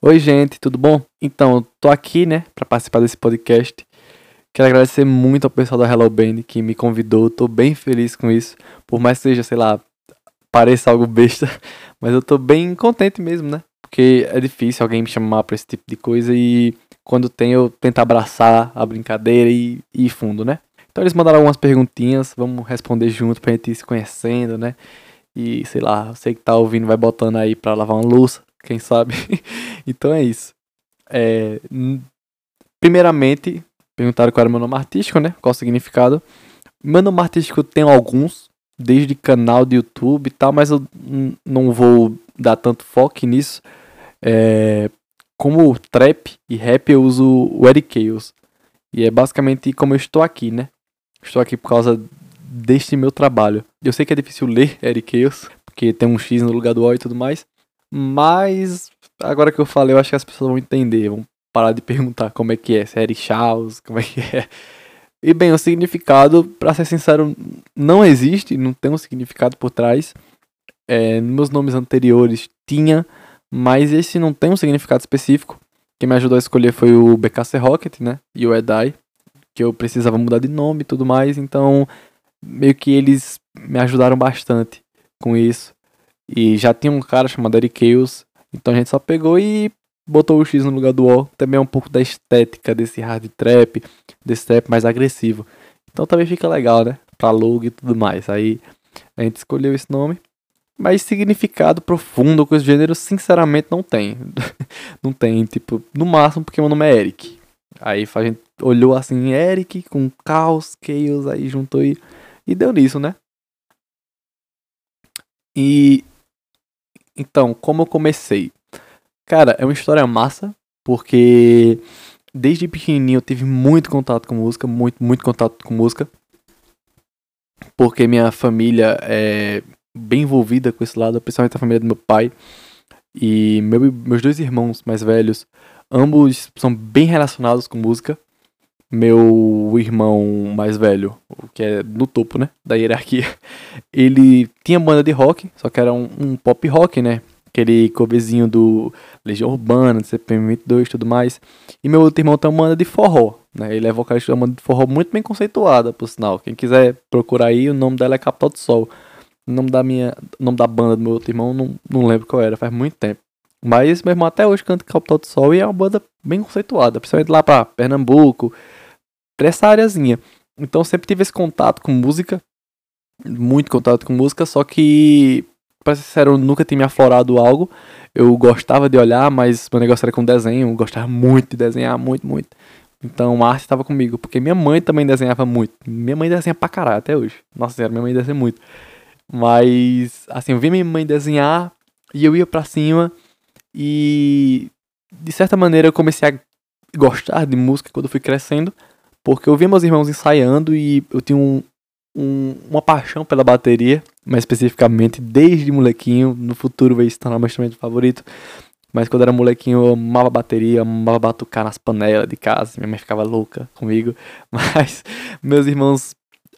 Oi, gente, tudo bom? Então, eu tô aqui, né, para participar desse podcast. Quero agradecer muito ao pessoal da Hello Band que me convidou. Tô bem feliz com isso. Por mais que seja, sei lá, pareça algo besta, mas eu tô bem contente mesmo, né? Porque é difícil alguém me chamar pra esse tipo de coisa e quando tem eu tento abraçar a brincadeira e, e ir fundo, né? Então eles mandaram algumas perguntinhas, vamos responder junto pra gente ir se conhecendo, né? E sei lá, você que tá ouvindo vai botando aí pra lavar uma louça, quem sabe? então é isso. É, primeiramente, perguntaram qual era meu nome artístico, né? Qual o significado. Meu nome artístico tem alguns, desde canal de YouTube e tal, mas eu não vou dar tanto foco nisso. É, como trap e rap eu uso o Eric Chaos. E é basicamente como eu estou aqui, né? Estou aqui por causa deste meu trabalho. Eu sei que é difícil ler Eric Chaos, porque tem um X no lugar do O e tudo mais. Mas agora que eu falei, eu acho que as pessoas vão entender, vão parar de perguntar como é que é, se é Chaos, como é que é. E bem, o significado, para ser sincero, não existe, não tem um significado por trás. É, meus nomes anteriores tinha, mas esse não tem um significado específico. Quem me ajudou a escolher foi o BKC Rocket, né? E o Edai, que eu precisava mudar de nome e tudo mais, então meio que eles me ajudaram bastante com isso. E já tinha um cara chamado Eric Chaos, então a gente só pegou e botou o X no lugar do O. Também é um pouco da estética desse hard trap, desse trap mais agressivo. Então também fica legal, né? Pra logo e tudo mais. Aí a gente escolheu esse nome. Mas significado profundo com esse gênero, sinceramente, não tem. não tem, tipo, no máximo porque meu nome é Eric. Aí a gente olhou assim, Eric com Caos, Chaos, aí juntou e, e deu nisso, né? E então, como eu comecei? Cara, é uma história massa, porque desde pequenininho eu tive muito contato com música, muito, muito contato com música. Porque minha família é bem envolvida com esse lado, principalmente a família do meu pai. E meu, meus dois irmãos mais velhos, ambos são bem relacionados com música. Meu irmão mais velho, que é no topo, né, da hierarquia, ele tinha banda de rock, só que era um, um pop rock, né, aquele coverzinho do Legião Urbana, do CPM 22 e tudo mais. E meu outro irmão tem uma banda de forró, né? Ele é vocalista de uma banda de forró muito bem conceituada, por sinal. Quem quiser procurar aí, o nome dela é Capital do Sol. O nome da minha, nome da banda do meu outro irmão, não, não lembro qual era, faz muito tempo. Mas meu irmão até hoje canta Capital do Sol e é uma banda bem conceituada, principalmente lá pra Pernambuco, pra essa areazinha. Então sempre tive esse contato com música, muito contato com música, só que, pra ser sincero, eu nunca tinha me aflorado algo. Eu gostava de olhar, mas meu negócio era com desenho, eu gostava muito de desenhar, muito, muito. Então a arte estava comigo, porque minha mãe também desenhava muito. Minha mãe desenha pra caralho até hoje. Nossa senhora, minha mãe desenha muito. Mas, assim, eu vi minha mãe desenhar e eu ia para cima e, de certa maneira, eu comecei a gostar de música quando eu fui crescendo, porque eu via meus irmãos ensaiando e eu tinha um, um, uma paixão pela bateria, mais especificamente desde molequinho. No futuro veio se tornar meu instrumento favorito. Mas quando era molequinho eu amava bateria, amava batucar nas panelas de casa. Minha mãe ficava louca comigo. Mas meus irmãos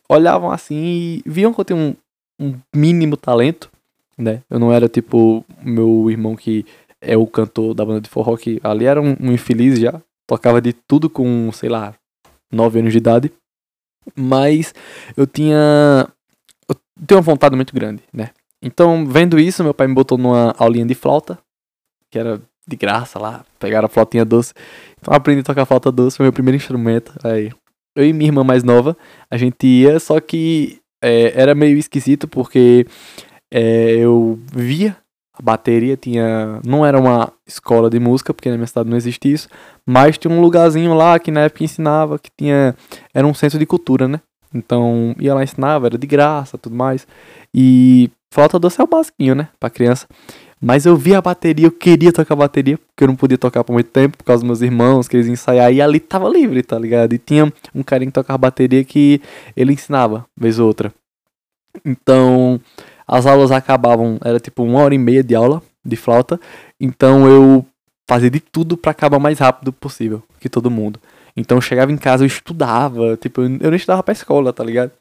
olhavam assim e viam que eu tinha um, um mínimo talento, né? Eu não era tipo meu irmão que é o cantor da banda de forró, que ali era um, um infeliz já, tocava de tudo com, sei lá, 9 anos de idade. Mas eu tinha. Eu uma vontade muito grande, né? Então, vendo isso, meu pai me botou numa aulinha de flauta, que era de graça lá, pegaram a flautinha doce. Então, aprendi a tocar flauta doce, foi meu primeiro instrumento. Aí, eu e minha irmã mais nova, a gente ia, só que é, era meio esquisito porque é, eu via a bateria tinha não era uma escola de música porque na minha cidade não existe isso mas tinha um lugarzinho lá que na época ensinava que tinha era um centro de cultura né então ia lá ensinava era de graça tudo mais e flauta doce é o basiquinho né para criança mas eu via a bateria, eu queria tocar bateria, porque eu não podia tocar por muito tempo, por causa dos meus irmãos, que eles ensaiar, e ali tava livre, tá ligado? E tinha um carinha que tocava bateria que ele ensinava, vez ou outra. Então, as aulas acabavam, era tipo uma hora e meia de aula de flauta, então eu fazia de tudo para acabar o mais rápido possível que todo mundo. Então eu chegava em casa, eu estudava, tipo, eu nem estudava pra escola, tá ligado?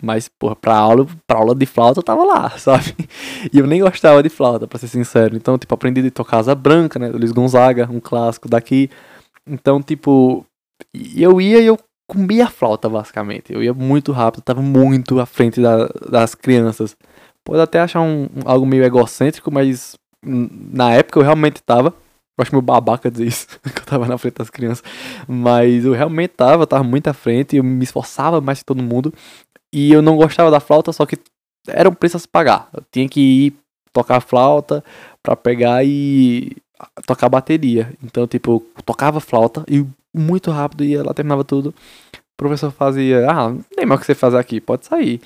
Mas, porra, pra aula, pra aula de flauta eu tava lá, sabe? E eu nem gostava de flauta, pra ser sincero. Então, tipo, aprendi a tocar Asa Branca, né? Do Luiz Gonzaga, um clássico daqui. Então, tipo, eu ia e eu comia flauta, basicamente. Eu ia muito rápido, tava muito à frente da, das crianças. Pode até achar um, algo meio egocêntrico, mas na época eu realmente tava. Eu acho meio babaca dizer isso, que eu tava na frente das crianças. Mas eu realmente tava, tava muito à frente, eu me esforçava mais que todo mundo. E eu não gostava da flauta, só que era um preço a se pagar. Eu tinha que ir tocar a flauta pra pegar e tocar bateria. Então, tipo, eu tocava flauta e muito rápido ia lá, terminava tudo. O professor fazia, ah, não tem mais o que você fazer aqui, pode sair.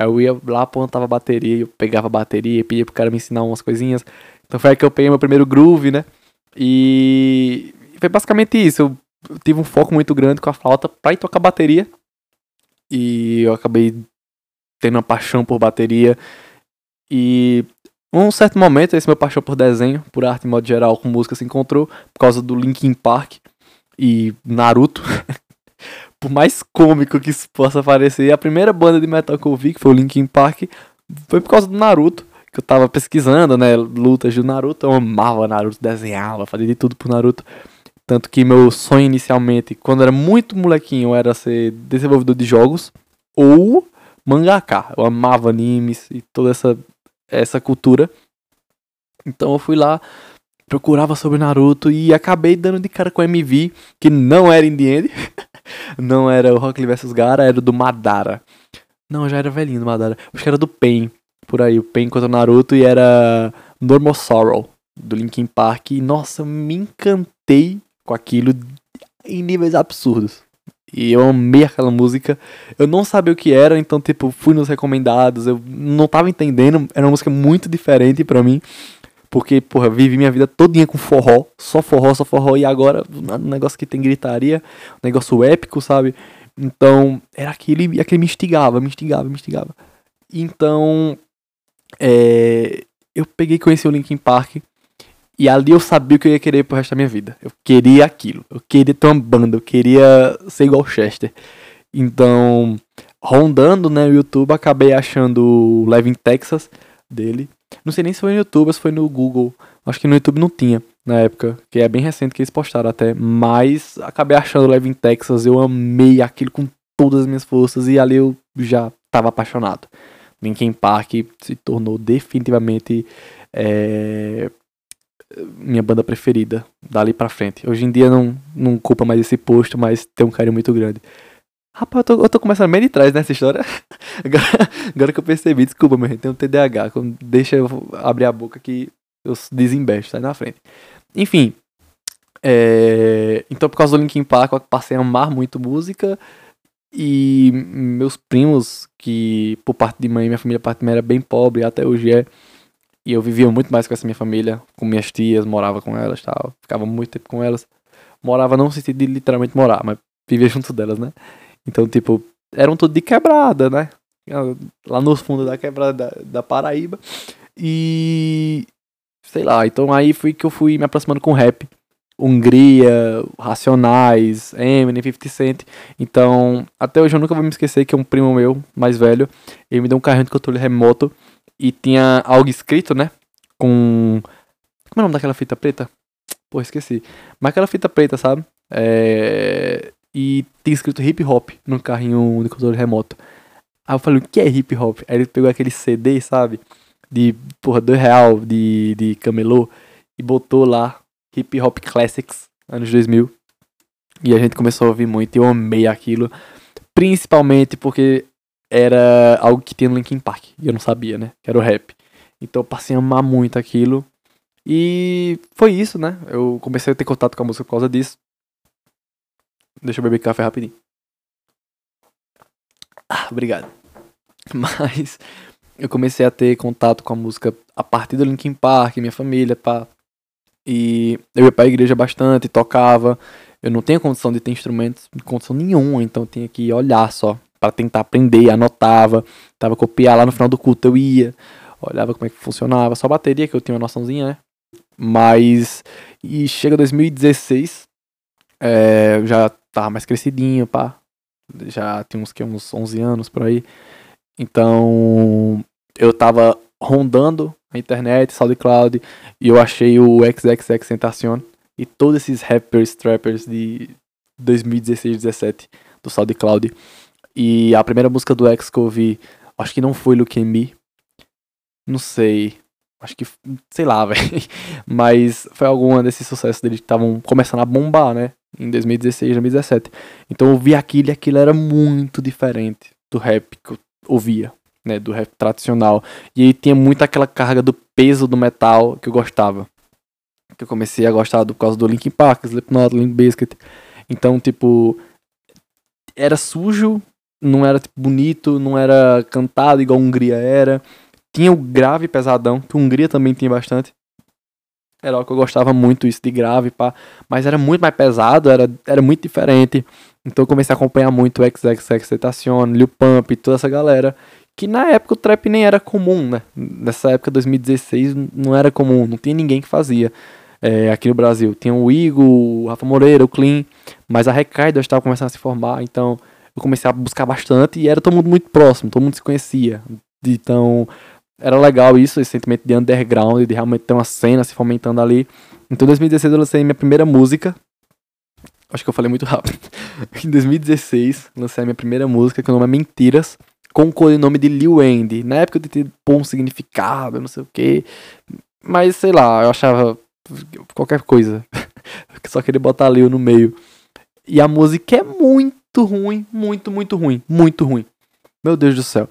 Aí eu ia lá, apontava a bateria, eu pegava a bateria, pedia pro cara me ensinar umas coisinhas. Então foi aí que eu peguei meu primeiro groove, né? E foi basicamente isso. Eu tive um foco muito grande com a flauta pra ir tocar bateria. E eu acabei tendo uma paixão por bateria. E um certo momento, esse meu paixão por desenho, por arte em modo geral, com música se encontrou por causa do Linkin Park e Naruto. por mais cômico que isso possa parecer, a primeira banda de metal que eu vi, que foi o Linkin Park, foi por causa do Naruto. Que eu tava pesquisando, né? Lutas do Naruto. Eu amava Naruto, desenhava, fazia de tudo pro Naruto. Tanto que meu sonho inicialmente, quando era muito molequinho, era ser desenvolvedor de jogos ou mangaka. Eu amava animes e toda essa, essa cultura. Então eu fui lá, procurava sobre Naruto e acabei dando de cara com o MV, que não era Indie. não era o Rock Lee vs Gara, era do Madara. Não, já era velhinho do Madara. Acho que era do Pain, por aí. O Pain contra o Naruto e era Normal Sorrow, do Linkin Park. E, nossa, me encantei com aquilo em níveis absurdos. E eu amei aquela música. Eu não sabia o que era, então, tipo, fui nos recomendados. Eu não tava entendendo. Era uma música muito diferente para mim. Porque, porra, vivi minha vida todinha com forró. Só forró, só forró. E agora, um negócio que tem gritaria. Um negócio épico, sabe? Então, era aquele, aquele me instigava, me instigava, me instigava. Então, é, eu peguei e conheci o Linkin Park. E ali eu sabia o que eu ia querer pro resto da minha vida. Eu queria aquilo. Eu queria ter uma banda. Eu queria ser igual Chester. Então, rondando né, o YouTube, acabei achando o Live in Texas dele. Não sei nem se foi no YouTube ou se foi no Google. Acho que no YouTube não tinha na época, que é bem recente que eles postaram até. Mas acabei achando o Live in Texas. Eu amei aquilo com todas as minhas forças e ali eu já estava apaixonado. Linkin Park se tornou definitivamente é, minha banda preferida dali pra frente. Hoje em dia não, não culpa mais esse posto, mas tem um carinho muito grande. Rapaz, eu tô, eu tô começando meio de trás nessa história. Agora, agora que eu percebi, desculpa, meu gente, tem um TDAH. Deixa eu abrir a boca que eu desembesto, sai na frente. Enfim, é... então por causa do Linkin Park eu passei a amar muito música. E meus primos, que por parte de mãe, minha família parte de mãe era bem pobre, até hoje é. E eu vivia muito mais com essa minha família, com minhas tias, morava com elas tal. Ficava muito tempo com elas. Morava não no sentido de literalmente morar, mas vivia junto delas, né? Então, tipo, eram tudo de quebrada, né? Lá no fundo da quebrada da, da Paraíba. E. Sei lá, então aí foi que eu fui me aproximando com rap. Hungria, Racionais, Eminem, 50 Cent. Então, até hoje eu nunca vou me esquecer que um primo meu, mais velho, ele me deu um carrinho de controle remoto e tinha algo escrito, né? Com. Como é o nome daquela fita preta? Pô, esqueci. Mas aquela fita preta, sabe? É... E tem escrito hip hop no carrinho de controle remoto. Aí eu falei, o que é hip hop? Aí ele pegou aquele CD, sabe? De, porra, dois real de, de camelô e botou lá Hip Hop Classics, anos 2000. E a gente começou a ouvir muito e eu amei aquilo. Principalmente porque era algo que tinha no Linkin Park. E eu não sabia, né? Que era o rap. Então eu passei a amar muito aquilo. E foi isso, né? Eu comecei a ter contato com a música por causa disso. Deixa eu beber café rapidinho. Ah, obrigado. Mas eu comecei a ter contato com a música a partir do Linkin Park, minha família, pá. E eu ia pra igreja bastante, tocava. Eu não tinha condição de ter instrumentos, condição nenhuma, então eu tinha que olhar só para tentar aprender, anotava, tava copiar lá no final do culto, eu ia, olhava como é que funcionava, só bateria que eu tinha uma noçãozinha, né? Mas e chega 2016, é, já tava mais crescidinho, pá. Já tinha uns que uns 11 anos por aí. Então, eu tava rondando a internet, SoundCloud, e eu achei o XXX Tentacion e todos esses rappers, trappers de 2016, 17 do SoundCloud. E a primeira música do X que eu ouvi, acho que não foi Look at Me. Não sei. Acho que, sei lá, velho. Mas foi alguma desses sucessos dele que estavam começando a bombar, né? Em 2016, 2017. Então eu ouvi aquilo e aquilo era muito diferente do rap que eu ouvia, né? Do rap tradicional. E aí tinha muito aquela carga do peso do metal que eu gostava. Que eu comecei a gostar por causa do Linkin Park, Slipknot, Limp Bizkit. Então, tipo, era sujo, não era tipo, bonito, não era cantado igual a Hungria era. Tinha o grave pesadão, que a Hungria também tinha bastante. Era o que eu gostava muito, isso de grave, pá. Mas era muito mais pesado, era, era muito diferente. Então eu comecei a acompanhar muito XXX Tentacion, Lil Pump, toda essa galera. Que na época o trap nem era comum, né? Nessa época, 2016, não era comum, não tinha ninguém que fazia. É, aqui no Brasil. Tinha o Igor, o Rafa Moreira, o Clean, mas a Recaida estava começando a se formar, então eu comecei a buscar bastante e era todo mundo muito próximo, todo mundo se conhecia. Então era legal isso, esse sentimento de underground, de realmente ter uma cena se fomentando ali. Então, em 2016 eu lancei minha primeira música. Acho que eu falei muito rápido. em 2016, lancei a minha primeira música, que o nome é Mentiras, com o codinome de Lil Andy. Na época eu tentei pôr um significado, não sei o que. Mas sei lá, eu achava qualquer coisa. Só queria botar Lil no meio. E a música é muito ruim, muito, muito ruim, muito ruim. Meu Deus do céu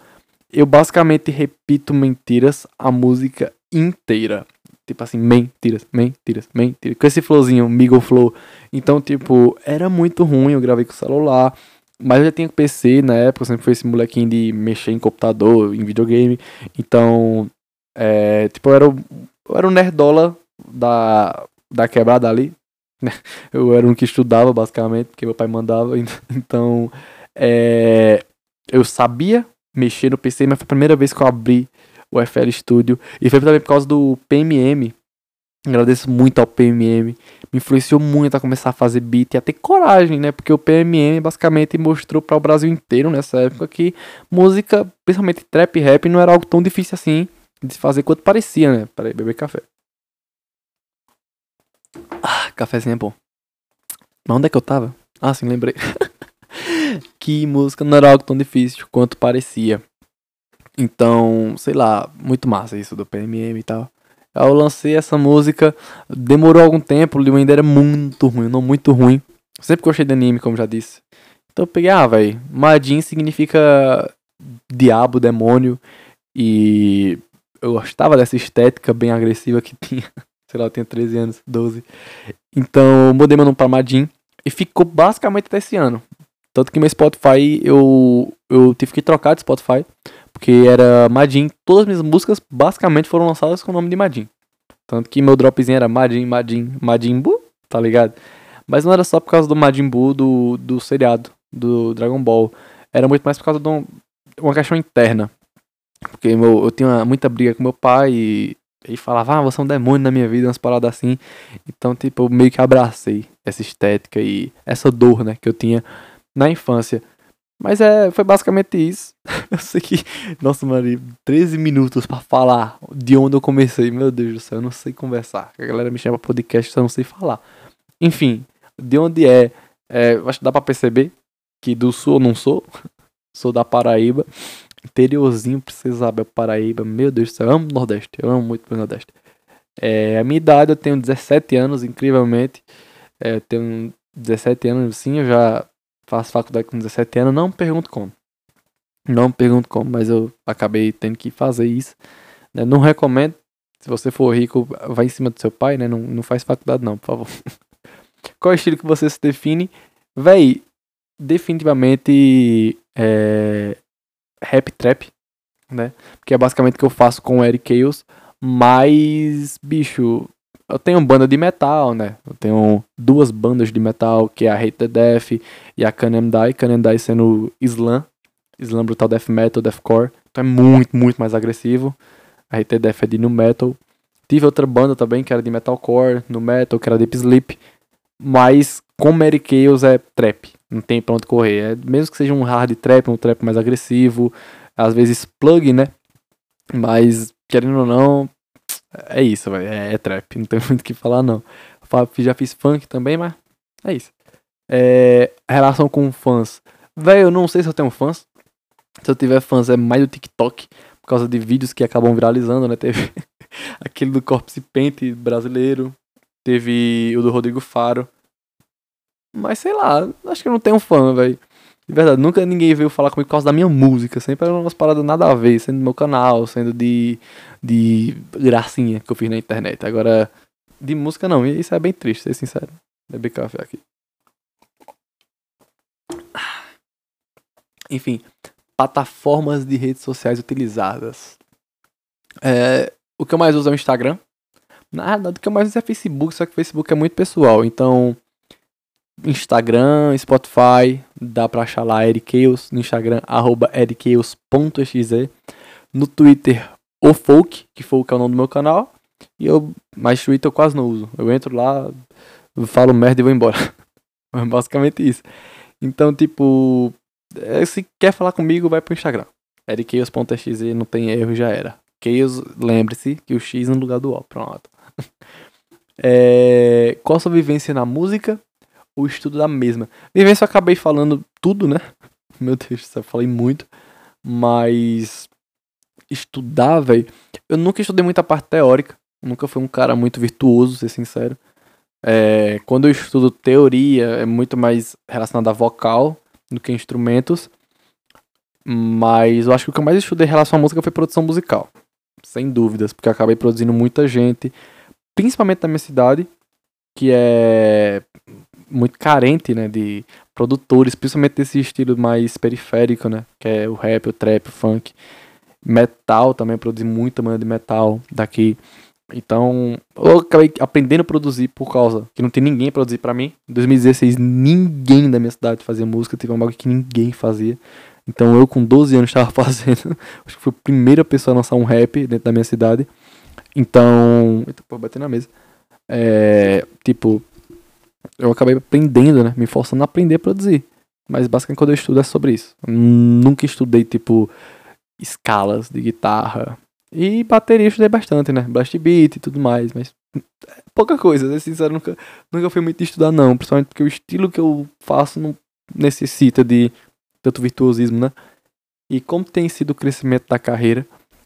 eu basicamente repito mentiras a música inteira. Tipo assim, mentiras, mentiras, mentiras. Com esse flowzinho, Migo Flow. Então, tipo, era muito ruim. Eu gravei com o celular. Mas eu já tinha PC na época. sempre fui esse molequinho de mexer em computador, em videogame. Então, é, tipo, eu era, eu era um nerdola da, da quebrada ali. Eu era um que estudava, basicamente, porque meu pai mandava. Então, é, eu sabia mexer no PC, mas foi a primeira vez que eu abri o FL Studio. E foi também por causa do PMM. Agradeço muito ao PMM. Me influenciou muito a começar a fazer beat e a ter coragem, né? Porque o PMM basicamente mostrou para o Brasil inteiro nessa época que música, principalmente trap e rap, não era algo tão difícil assim de fazer quanto parecia, né? Peraí, beber café. Ah, cafezinho é bom. Mas onde é que eu tava? Ah, sim, lembrei. que música não era algo tão difícil quanto parecia. Então, sei lá, muito massa isso do PMM e tal. Eu lancei essa música, demorou algum tempo, o ainda era muito ruim, não muito ruim. Sempre gostei de anime, como já disse. Então eu peguei, ah, velho, Majin significa diabo, demônio. E eu gostava dessa estética bem agressiva que tinha. Sei lá, eu tinha 13 anos, 12. Então mudei meu nome pra Majin. E ficou basicamente até esse ano. Tanto que meu Spotify, eu, eu tive que trocar de Spotify, porque era Madin. Todas as minhas músicas basicamente foram lançadas com o nome de Madin. Tanto que meu dropzinho era Madin, Madin, Madin Buu, tá ligado? Mas não era só por causa do Majin Buu do, do seriado, do Dragon Ball. Era muito mais por causa de um, uma questão interna. Porque meu, eu tinha muita briga com meu pai e ele falava, ah, você é um demônio na minha vida, umas paradas assim. Então, tipo, eu meio que abracei essa estética e essa dor, né, que eu tinha na infância. Mas é, foi basicamente isso. eu sei que, nossa, mano, 13 minutos para falar de onde eu comecei. Meu Deus do céu, eu não sei conversar. A galera me chama pra podcast, eu não sei falar. Enfim, de onde é, é acho que dá pra perceber que do sul eu não sou. sou da Paraíba. Interiorzinho, Princesa Isabel, Paraíba. Meu Deus do céu, eu amo o Nordeste. Eu amo muito o Nordeste. É, a minha idade, eu tenho 17 anos, incrivelmente. É, eu tenho 17 anos, sim, eu já faço faculdade com 17 anos, não pergunto como. Não pergunto como, mas eu acabei tendo que fazer isso. Né? Não recomendo. Se você for rico, vai em cima do seu pai, né? Não, não faz faculdade não, por favor. Qual é estilo que você se define? Véi, definitivamente é, rap trap, né? Que é basicamente o que eu faço com o Eric Chaos. Mas, bicho, eu tenho banda de metal, né? Eu tenho duas bandas de metal, que é a Hate the Death e a Kanemdai. Kanemdai sendo Slam, Slam Brutal Death Metal, Deathcore. Então é muito, muito mais agressivo. A Hate the Death é de nu metal. Tive outra banda também, que era de metalcore, no metal, que era Deep Sleep. Mas com Mary Chaos é trap. Não tem pra onde correr. É, mesmo que seja um hard trap, um trap mais agressivo. às vezes plug, né? Mas, querendo ou não, é isso. É, é, trap. Não tem muito o que falar, não. Já fiz funk também, mas é isso. É, relação com fãs. Velho, eu não sei se eu tenho fãs. Se eu tiver fãs, é mais do TikTok. Por causa de vídeos que acabam viralizando, né? Teve aquele do Corpse Paint brasileiro. Teve o do Rodrigo Faro. Mas sei lá, acho que eu não tenho fã, velho. De verdade, nunca ninguém veio falar comigo por causa da minha música. Sempre eram umas paradas nada a ver, sendo do meu canal, sendo de, de gracinha que eu fiz na internet. Agora, de música não, e isso é bem triste, ser sincero. Beber café aqui. Enfim, plataformas de redes sociais utilizadas. É, o que eu mais uso é o Instagram. Nada, do que eu mais uso é Facebook, só que o Facebook é muito pessoal. Então, Instagram, Spotify, dá pra achar lá Erikeus, no Instagram, arroba erikeus.exe, no Twitter, o Folk, que Folk é o nome do meu canal, e eu, mas Twitter eu quase não uso, eu entro lá, falo merda e vou embora, é basicamente isso. Então, tipo, é, se quer falar comigo, vai pro Instagram, erikeus.exe, não tem erro, já era. Chaos, lembre-se que o X no lugar do O, pronto. É, qual a sua vivência na música? O estudo da mesma. Vivência eu acabei falando tudo, né? Meu Deus, eu falei muito. Mas estudar, velho. Eu nunca estudei muita parte teórica. Nunca fui um cara muito virtuoso, ser sincero. É, quando eu estudo teoria, é muito mais relacionado a vocal do que instrumentos. Mas eu acho que o que eu mais estudei em relação à música foi produção musical. Sem dúvidas, porque eu acabei produzindo muita gente, principalmente na minha cidade, que é muito carente, né, de produtores, principalmente desse estilo mais periférico, né, que é o rap, o trap, o funk. Metal também, produzi muita banda de metal daqui. Então, eu acabei aprendendo a produzir por causa que não tem ninguém a produzir para mim. Em 2016, ninguém da minha cidade fazia música, teve um bagulho que ninguém fazia. Então, eu com 12 anos estava fazendo. Acho que fui a primeira pessoa a lançar um rap dentro da minha cidade. Então, eita, pô, bater na mesa. É, tipo, eu acabei aprendendo, né? Me forçando a aprender a produzir. Mas basicamente quando eu estudo é sobre isso. nunca estudei, tipo, escalas de guitarra. E bateria eu estudei bastante, né? Blast beat e tudo mais, mas é pouca coisa, né? Sincero, nunca, nunca fui muito estudar, não. Principalmente porque o estilo que eu faço não necessita de tanto virtuosismo, né? E como tem sido o crescimento da carreira,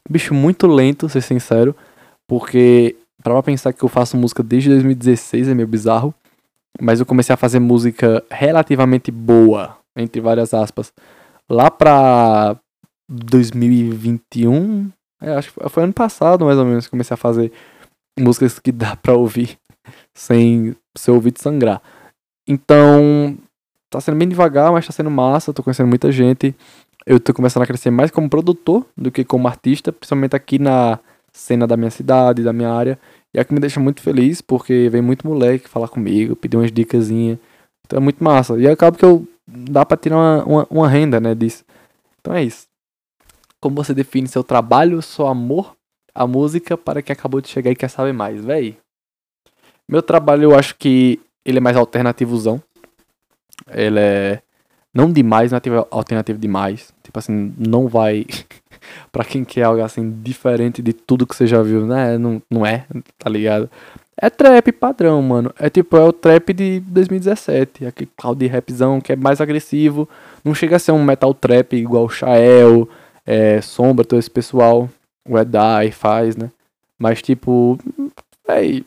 bicho muito lento, ser sincero, porque para pensar que eu faço música desde 2016 é meio bizarro. Mas eu comecei a fazer música relativamente boa, entre várias aspas, lá pra 2021. É, acho que foi ano passado, mais ou menos, que comecei a fazer músicas que dá pra ouvir sem seu ouvido sangrar. Então, tá sendo bem devagar, mas tá sendo massa, tô conhecendo muita gente. Eu tô começando a crescer mais como produtor do que como artista, principalmente aqui na cena da minha cidade, da minha área. E é que me deixa muito feliz, porque vem muito moleque falar comigo, pedir umas dicasinhas. Então é muito massa. E acaba que eu dá pra tirar uma, uma, uma, renda, né, disso. Então é isso. Como você define seu trabalho, seu amor, a música, para quem acabou de chegar e quer saber mais, véi? Meu trabalho eu acho que ele é mais alternativozão. Ele é não demais, não é alternativo demais. Tipo assim, não vai para quem quer algo assim diferente de tudo que você já viu, né? Não, não é, tá ligado? É trap padrão, mano. É tipo, é o trap de 2017. Aquele cloud rapzão que é mais agressivo. Não chega a ser um metal trap igual o Shael, é, Sombra, todo esse pessoal. O Edai faz, né? Mas tipo, é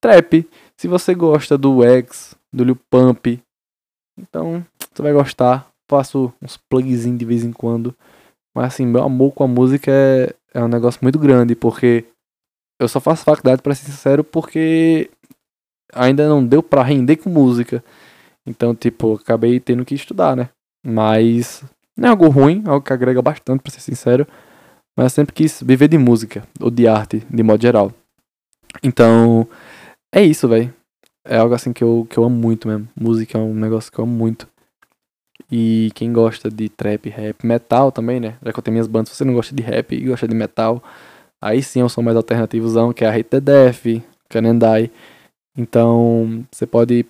trap. Se você gosta do X, do Lil Pump, então você vai gostar. Faço uns plugzinhos de vez em quando. Mas assim, meu amor com a música é, é um negócio muito grande, porque eu só faço faculdade, para ser sincero, porque ainda não deu para render com música. Então, tipo, acabei tendo que estudar, né? Mas não é algo ruim, é algo que agrega bastante, para ser sincero. Mas eu sempre quis viver de música, ou de arte, de modo geral. Então, é isso, velho. É algo assim que eu, que eu amo muito mesmo. Música é um negócio que eu amo muito. E quem gosta de trap, rap, metal também, né? Já que eu tenho minhas bandas, se você não gosta de rap e gosta de metal, aí sim eu sou mais alternativozão, que é a Hate the Death, Canendai. Então, você pode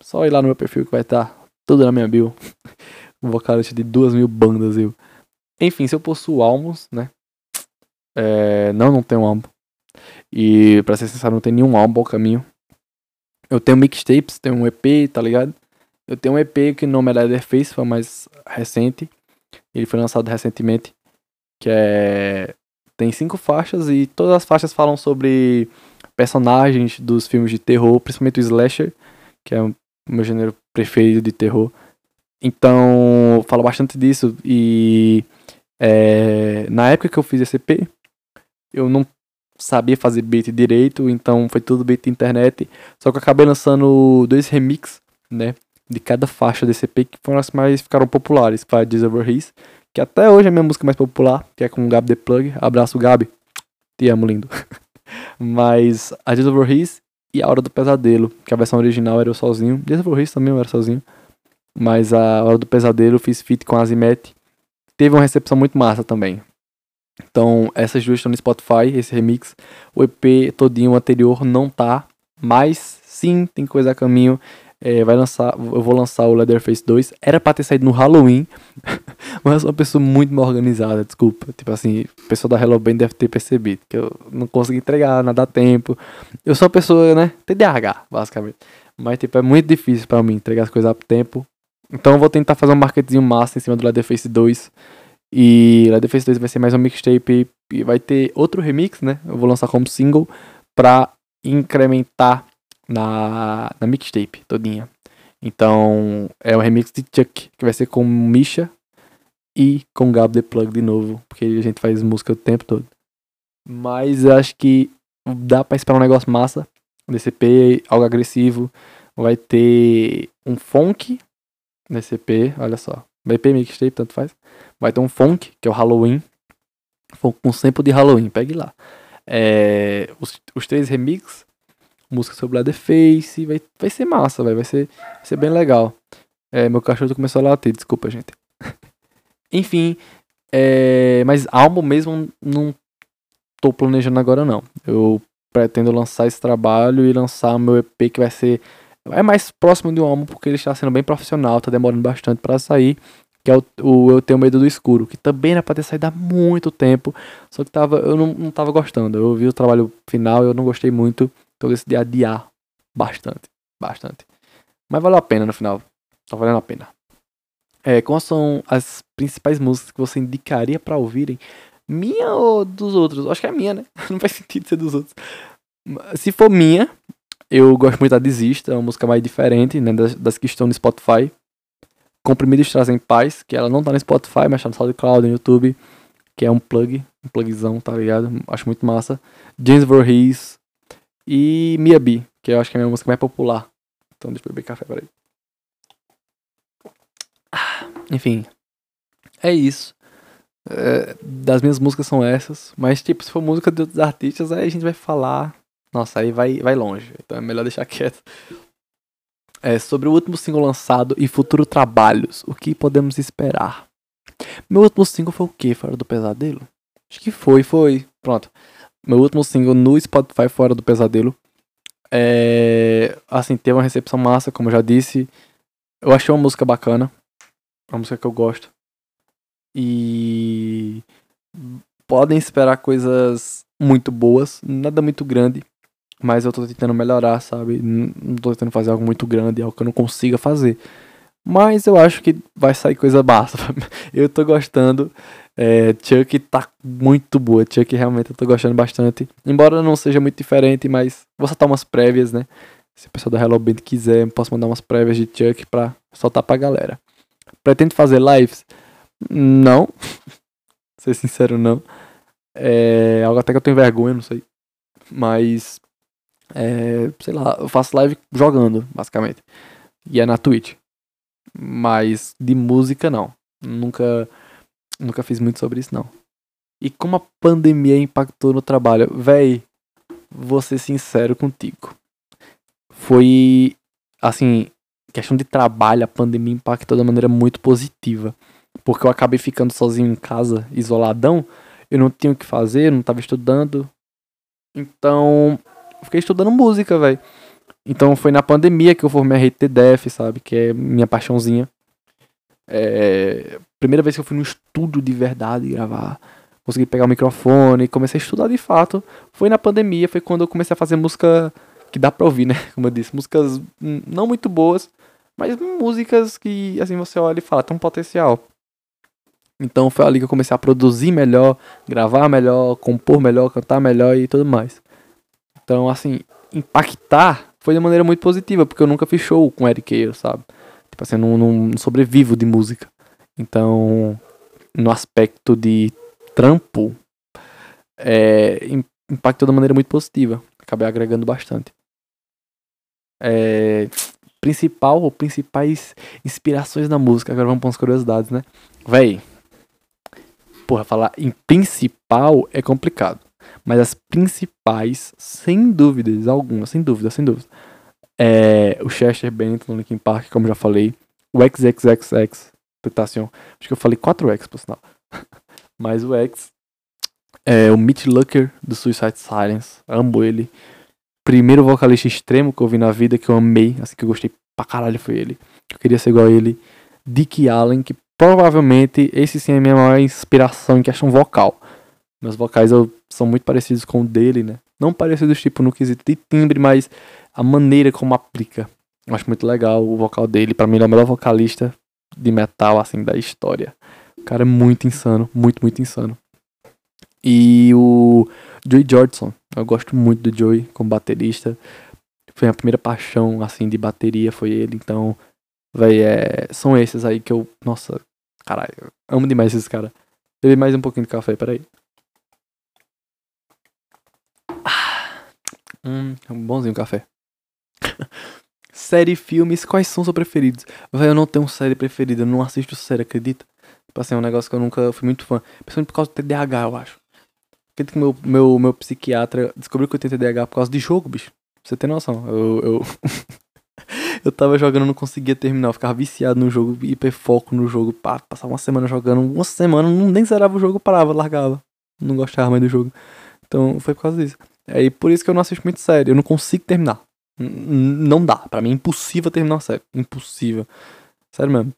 só ir lá no meu perfil que vai estar tudo na minha bio. um vocalista de duas mil bandas, eu. Enfim, se eu possuo álbuns, né? É, não, não tenho álbum. E pra ser sincero, não tem nenhum álbum ao caminho. Eu tenho mixtapes, tenho um EP, tá ligado? Eu tenho um EP que o nome é Leatherface, foi mais recente. Ele foi lançado recentemente. Que é. Tem cinco faixas e todas as faixas falam sobre personagens dos filmes de terror, principalmente o slasher, que é o meu gênero preferido de terror. Então, falo bastante disso. E é, na época que eu fiz esse EP, eu não sabia fazer beat direito, então foi tudo beat internet. Só que eu acabei lançando dois remix, né? De cada faixa desse EP que foram as mais ficaram populares, que foi a Over His, que até hoje é a minha música mais popular, que é com o Gabi The Plug. Abraço, Gabi. Te amo, lindo. Mas a Over His e a Hora do Pesadelo, que a versão original era eu sozinho. Over His também eu era sozinho. Mas a Hora do Pesadelo fiz feat com a Azimet. Teve uma recepção muito massa também. Então, essas duas estão no Spotify, esse remix. O EP todinho anterior não tá, mas sim, tem coisa a caminho. É, vai lançar, eu vou lançar o Leatherface 2. Era pra ter saído no Halloween, mas eu sou uma pessoa muito mal organizada, desculpa. Tipo assim, o pessoal da Hello Band deve ter percebido que eu não consegui entregar nada a tempo. Eu sou uma pessoa, né, TDAH, basicamente. Mas, tipo, é muito difícil para mim entregar as coisas a tempo. Então eu vou tentar fazer um marketing massa em cima do Leatherface 2. E Leatherface 2 vai ser mais um mixtape e vai ter outro remix, né? Eu vou lançar como single pra incrementar na, na mixtape todinha. Então, é um remix de Chuck, que vai ser com Misha e com Gab The Plug de novo, porque a gente faz música o tempo todo. Mas acho que dá pra esperar um negócio massa. EP, algo agressivo. Vai ter um funk nesse EP, olha só. EP mixtape, tanto faz. Vai ter um funk, que é o Halloween. Funk com sample de Halloween, pegue lá. É, os, os três remixes música sobre Leatherface, vai, vai ser massa, vai ser, vai ser bem legal. É, meu cachorro começou a latir, desculpa, gente. Enfim, é, mas álbum mesmo não tô planejando agora não. Eu pretendo lançar esse trabalho e lançar meu EP que vai ser é mais próximo de um álbum porque ele está sendo bem profissional, tá demorando bastante para sair, que é o, o, Eu Tenho Medo do Escuro, que também era pra ter saído há muito tempo, só que tava, eu não, não tava gostando. Eu vi o trabalho final eu não gostei muito. Então eu decidi adiar bastante, bastante. Mas valeu a pena no final. Tá valendo a pena. É, quais são as principais músicas que você indicaria para ouvirem? Minha ou dos outros? Acho que é minha, né? Não faz sentido ser dos outros. Se for minha, eu gosto muito da Desista, é uma música mais diferente, né? Das, das que estão no Spotify. Comprimidos Trazem Paz, que ela não tá no Spotify, mas tá no SoundCloud, no YouTube. Que é um plug, um plugzão, tá ligado? Acho muito massa. James Voorhees, e Miyabi, que eu acho que é a minha música mais popular. Então deixa eu beber café, peraí. Ah, enfim, é isso. É, das minhas músicas são essas, mas tipo, se for música de outros artistas, aí a gente vai falar. Nossa, aí vai, vai longe. Então é melhor deixar quieto. É, sobre o último single lançado e futuro trabalhos, o que podemos esperar? Meu último single foi o que? Fora do Pesadelo? Acho que foi, foi. Pronto meu último single no Spotify Fora do Pesadelo. É, assim, teve uma recepção massa, como eu já disse. Eu achei uma música bacana. Uma música que eu gosto. E podem esperar coisas muito boas, nada muito grande, mas eu tô tentando melhorar, sabe? Não tô tentando fazer algo muito grande, algo que eu não consiga fazer. Mas eu acho que vai sair coisa massa. eu tô gostando. É, Chuck tá muito boa. Chuck realmente eu tô gostando bastante. Embora não seja muito diferente, mas vou soltar umas prévias, né? Se o pessoal da Hello Band quiser, posso mandar umas prévias de Chuck pra soltar pra galera. Pretendo fazer lives? Não. ser sincero, não. É algo até que eu tenho vergonha, não sei. Mas. É, sei lá, eu faço live jogando, basicamente. E é na Twitch. Mas de música, não. Nunca Nunca fiz muito sobre isso, não. E como a pandemia impactou no trabalho? Véi, vou ser sincero contigo. Foi, assim, questão de trabalho, a pandemia impactou de maneira muito positiva. Porque eu acabei ficando sozinho em casa, isoladão. Eu não tinha o que fazer, não tava estudando. Então, fiquei estudando música, velho. Então foi na pandemia que eu formei a RTDF, sabe? Que é minha paixãozinha. É, primeira vez que eu fui no estúdio de verdade gravar, consegui pegar o microfone, comecei a estudar de fato, foi na pandemia, foi quando eu comecei a fazer música que dá pra ouvir, né? Como eu disse, músicas não muito boas, mas músicas que, assim, você olha e fala, tem um potencial. Então foi ali que eu comecei a produzir melhor, gravar melhor, compor melhor, cantar melhor e tudo mais. Então, assim, impactar foi de maneira muito positiva, porque eu nunca fiz show com Eric Ayre, sabe? Tipo assim, eu não, não sobrevivo de música. Então, no aspecto de trampo, é, impactou de maneira muito positiva. Acabei agregando bastante. É, principal ou principais inspirações na música. Agora vamos para umas curiosidades, né? Véi, porra, falar em principal é complicado. Mas as principais, sem dúvidas alguma, sem dúvida, sem dúvida. É o Chester Bennington no Linkin Park, como já falei. O XXXX, Tentacion. Acho que eu falei 4X, por sinal. Mas o X. É o Mitch Lucker, do Suicide Silence. Amo ele. Primeiro vocalista extremo que eu vi na vida, que eu amei, assim que eu gostei pra caralho, foi ele. Eu queria ser igual a ele. Dick Allen, que provavelmente esse sim é a minha maior inspiração em questão vocal. Meus vocais eu, são muito parecidos com o dele, né? Não parecidos tipo no quesito de timbre, mas a maneira como aplica. Eu acho muito legal o vocal dele. Para mim ele é o melhor vocalista de metal assim da história. O cara é muito insano, muito muito insano. E o Joey Jordison, eu gosto muito do Joey como baterista. Foi a primeira paixão assim de bateria foi ele, então Véi, é, são esses aí que eu. Nossa, caralho, amo demais esses caras. Beber mais um pouquinho de café, peraí. Ah, hum, é bonzinho café. série, filmes, quais são seus preferidos? Véi, eu não tenho série preferida, eu não assisto série, acredita? Tipo assim, é um negócio que eu nunca fui muito fã. Principalmente por causa do TDAH, eu acho. Acredito que meu, meu, meu psiquiatra descobriu que eu tenho TDAH por causa de jogo, bicho. Pra você ter noção. Eu. eu... eu tava jogando, não conseguia terminar, eu ficava viciado no jogo, hiperfoco no jogo, pá, passava uma semana jogando, uma semana, não, nem zerava o jogo, parava, largava. Não gostava mais do jogo. Então foi por causa disso. Aí por isso que eu não assisto muito série, eu não consigo terminar. Não dá, para mim é impossível terminar uma série. Impossível. Sério mesmo.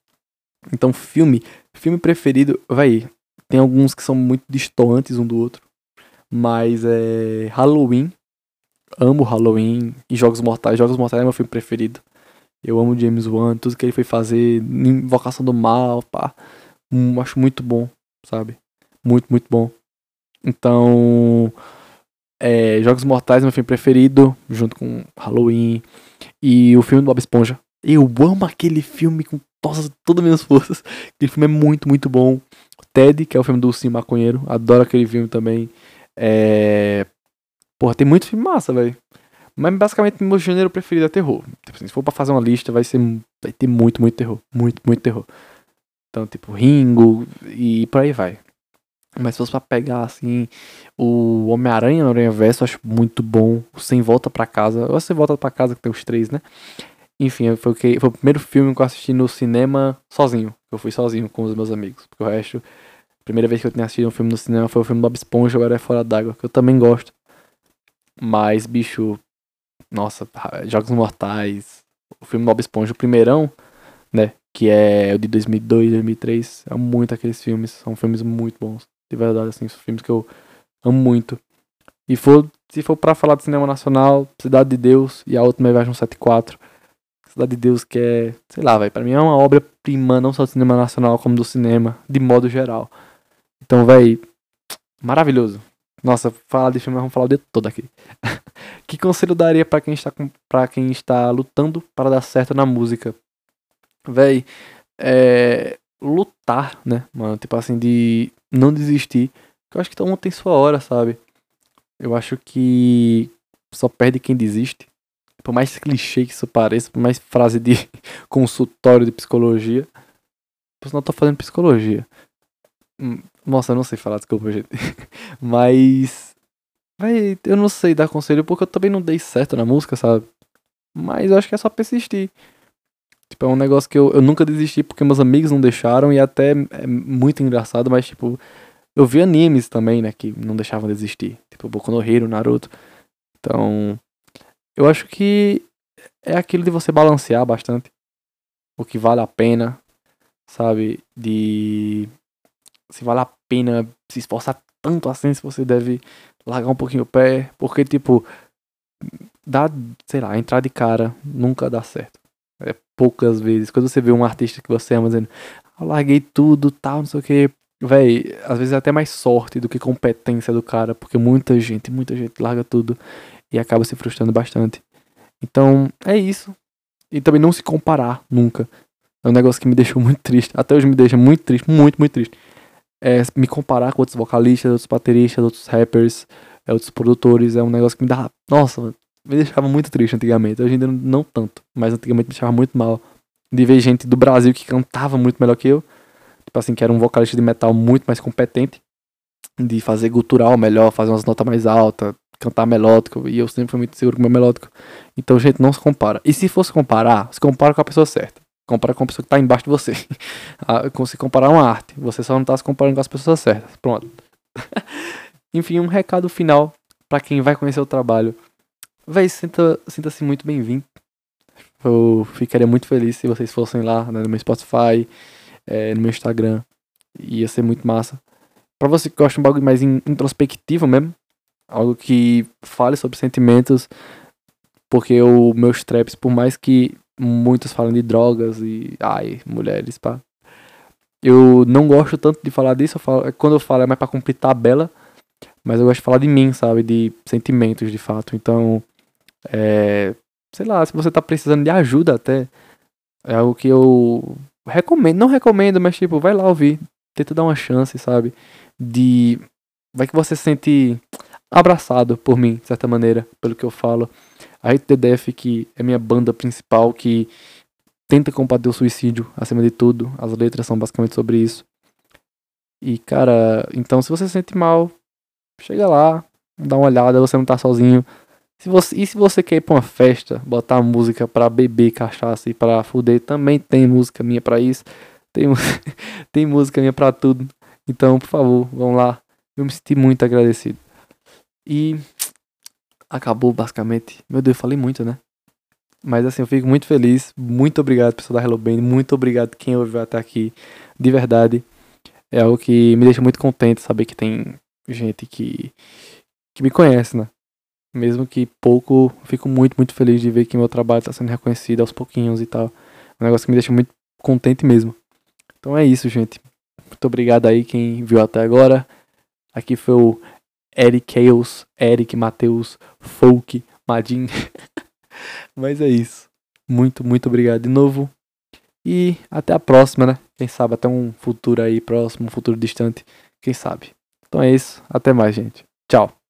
Então, filme, filme preferido, vai, tem alguns que são muito distantes um do outro. Mas é Halloween. Amo Halloween e Jogos Mortais. Jogos Mortais é meu filme preferido. Eu amo James Wan, tudo que ele foi fazer, Invocação do Mal, pá. Hum, acho muito bom, sabe? Muito, muito bom. Então, é, Jogos Mortais é meu filme preferido, junto com Halloween e o filme do Bob Esponja. Eu amo aquele filme com todas, todas as minhas forças. Aquele filme é muito, muito bom. Ted, que é o filme do Sim Maconheiro, adoro aquele filme também. É... Porra, tem muito filme massa, velho. Mas basicamente meu gênero preferido é terror. Tipo assim, se for pra fazer uma lista, vai ser. Vai ter muito, muito terror. Muito, muito terror. Então, tipo, Ringo e por aí vai. Mas se fosse pra pegar, assim, o Homem-Aranha no Aranha Verso, eu acho muito bom. O Sem Volta pra Casa. Ou Sem Volta pra Casa, que tem os três, né? Enfim, foi o, que, foi o primeiro filme que eu assisti no cinema sozinho. Eu fui sozinho com os meus amigos. Porque o resto, a primeira vez que eu tinha assistido um filme no cinema foi o filme Bob Esponja, agora é Fora d'Água, que eu também gosto. Mas, bicho, nossa, Jogos Mortais, o filme Bob Esponja, o primeirão, né? Que é o de 2002, 2003. Amo muito aqueles filmes. São filmes muito bons. De verdade, assim, são filmes que eu amo muito. E for, se for para falar de cinema nacional, Cidade de Deus e a última Viagem 74. Cidade de Deus que é, sei lá, velho, para mim é uma obra-prima não só do cinema nacional, como do cinema, de modo geral. Então, velho, maravilhoso. Nossa, falar de filme, vamos falar o dia todo aqui. que conselho daria para quem está para quem está lutando para dar certo na música? Véi, é lutar, né, mano, tipo assim de não desistir. Eu acho que todo mundo tem sua hora, sabe? Eu acho que só perde quem desiste. Por mais clichê que isso pareça, por mais frase de consultório de psicologia. Por sinal, eu tô fazendo psicologia. Hum, nossa, eu não sei falar, desculpa, gente. Mas. Véi, eu não sei dar conselho porque eu também não dei certo na música, sabe? Mas eu acho que é só persistir. Tipo, é um negócio que eu, eu nunca desisti porque meus amigos não deixaram e até é muito engraçado, mas tipo, eu vi animes também, né, que não deixavam desistir. Tipo, Boku no Hero, Naruto. Então, eu acho que é aquilo de você balancear bastante o que vale a pena sabe? De se vale a pena se esforçar tanto assim, se você deve largar um pouquinho o pé, porque, tipo, dá, sei lá, entrar de cara nunca dá certo. É poucas vezes. Quando você vê um artista que você ama dizendo, eu larguei tudo, tal, não sei o que. Véi, às vezes é até mais sorte do que competência do cara, porque muita gente, muita gente larga tudo e acaba se frustrando bastante. Então, é isso. E também não se comparar nunca. É um negócio que me deixou muito triste. Até hoje me deixa muito triste, muito, muito triste. É me comparar com outros vocalistas, outros bateristas, outros rappers, é, outros produtores. É um negócio que me dá. Nossa, me deixava muito triste antigamente. Hoje ainda não, tanto, mas antigamente me deixava muito mal de ver gente do Brasil que cantava muito melhor que eu. Tipo assim, que era um vocalista de metal muito mais competente. De fazer gutural melhor, fazer umas notas mais altas, cantar melódico. E eu sempre fui muito seguro com meu melódico. Então, gente, não se compara. E se fosse comparar, se compara com a pessoa certa. Compara com a pessoa que tá embaixo de você. Ah, se comparar uma arte. Você só não tá se comparando com as pessoas certas. Pronto. Enfim, um recado final para quem vai conhecer o trabalho. Véi, sinta-se sinta muito bem-vindo. Eu ficaria muito feliz se vocês fossem lá né, no meu Spotify, é, no meu Instagram. Ia ser muito massa. Pra você que gosta de um bagulho mais introspectivo mesmo, algo que fale sobre sentimentos, porque o meus traps, por mais que muitos falem de drogas e ai, mulheres, pá. Eu não gosto tanto de falar disso, eu falo, quando eu falo é mais pra cumprir tabela, mas eu gosto de falar de mim, sabe, de sentimentos de fato. Então, é, sei lá, se você tá precisando de ajuda até, é algo que eu recomendo, não recomendo, mas tipo, vai lá ouvir, tenta dar uma chance, sabe? De vai que você se sente abraçado por mim, de certa maneira, pelo que eu falo. A RTDF, que é minha banda principal, que tenta combater o suicídio acima de tudo. As letras são basicamente sobre isso. E, cara, então se você se sente mal, chega lá, dá uma olhada, você não tá sozinho. Se você, e se você quer ir pra uma festa, botar música pra beber cachaça e pra fuder, também tem música minha pra isso. Tem, tem música minha pra tudo. Então, por favor, vão lá. Eu me senti muito agradecido. E acabou basicamente. Meu Deus, eu falei muito, né? Mas assim, eu fico muito feliz. Muito obrigado, pessoal da Hello Band. Muito obrigado quem ouviu até aqui. De verdade. É algo que me deixa muito contente saber que tem gente que, que me conhece, né? Mesmo que pouco, fico muito, muito feliz de ver que meu trabalho está sendo reconhecido aos pouquinhos e tal. É um negócio que me deixa muito contente mesmo. Então é isso, gente. Muito obrigado aí quem viu até agora. Aqui foi o Eric Chaos, Eric, Matheus, Folk, Madin. Mas é isso. Muito, muito obrigado de novo. E até a próxima, né? Quem sabe até um futuro aí próximo, um futuro distante. Quem sabe. Então é isso. Até mais, gente. Tchau.